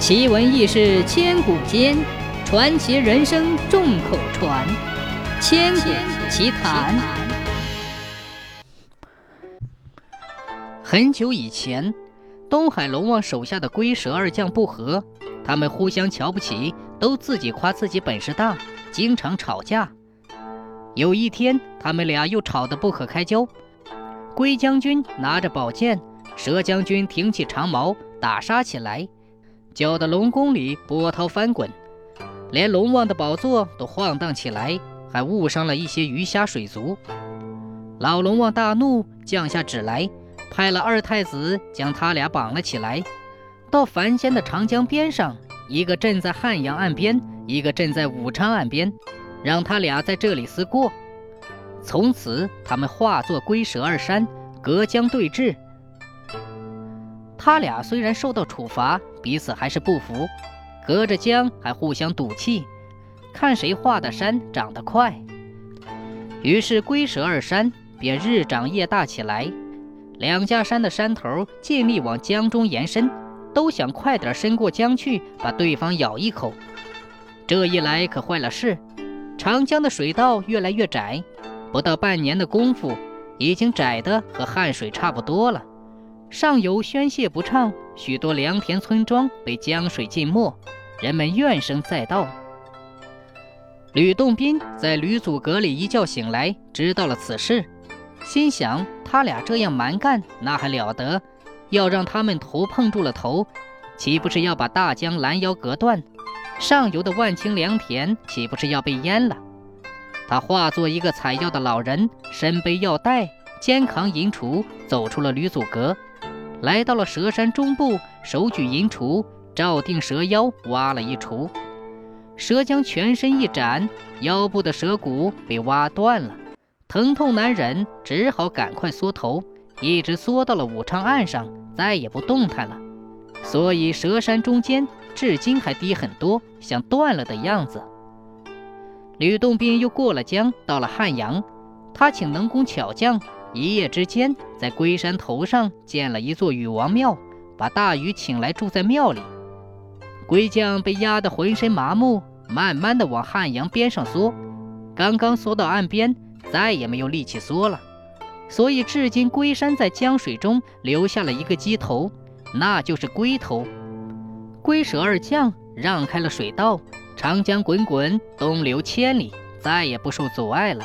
奇闻异事千古间，传奇人生众口传。千古奇谈。很久以前，东海龙王手下的龟蛇二将不和，他们互相瞧不起，都自己夸自己本事大，经常吵架。有一天，他们俩又吵得不可开交。龟将军拿着宝剑，蛇将军挺起长矛，打杀起来。搅得龙宫里波涛翻滚，连龙王的宝座都晃荡起来，还误伤了一些鱼虾水族。老龙王大怒，降下旨来，派了二太子将他俩绑了起来，到凡间的长江边上，一个镇在汉阳岸边，一个镇在武昌岸边，让他俩在这里思过。从此，他们化作龟蛇二山，隔江对峙。他俩虽然受到处罚，彼此还是不服，隔着江还互相赌气，看谁画的山长得快。于是龟蛇二山便日长夜大起来，两家山的山头尽力往江中延伸，都想快点伸过江去，把对方咬一口。这一来可坏了事，长江的水道越来越窄，不到半年的功夫，已经窄得和汉水差不多了。上游宣泄不畅，许多良田村庄被江水浸没，人们怨声载道。吕洞宾在吕祖阁里一觉醒来，知道了此事，心想：他俩这样蛮干，那还了得？要让他们头碰住了头，岂不是要把大江拦腰隔断？上游的万顷良田岂不是要被淹了？他化作一个采药的老人，身背药袋，肩扛银锄，走出了吕祖阁。来到了蛇山中部，手举银锄，照定蛇腰，挖了一锄。蛇将全身一展，腰部的蛇骨被挖断了，疼痛难忍，只好赶快缩头，一直缩到了武昌岸上，再也不动弹了。所以蛇山中间至今还低很多，像断了的样子。吕洞宾又过了江，到了汉阳，他请能工巧匠。一夜之间，在龟山头上建了一座禹王庙，把大禹请来住在庙里。龟将被压得浑身麻木，慢慢的往汉阳边上缩，刚刚缩到岸边，再也没有力气缩了。所以至今龟山在江水中留下了一个鸡头，那就是龟头。龟蛇二将让开了水道，长江滚滚，东流千里，再也不受阻碍了。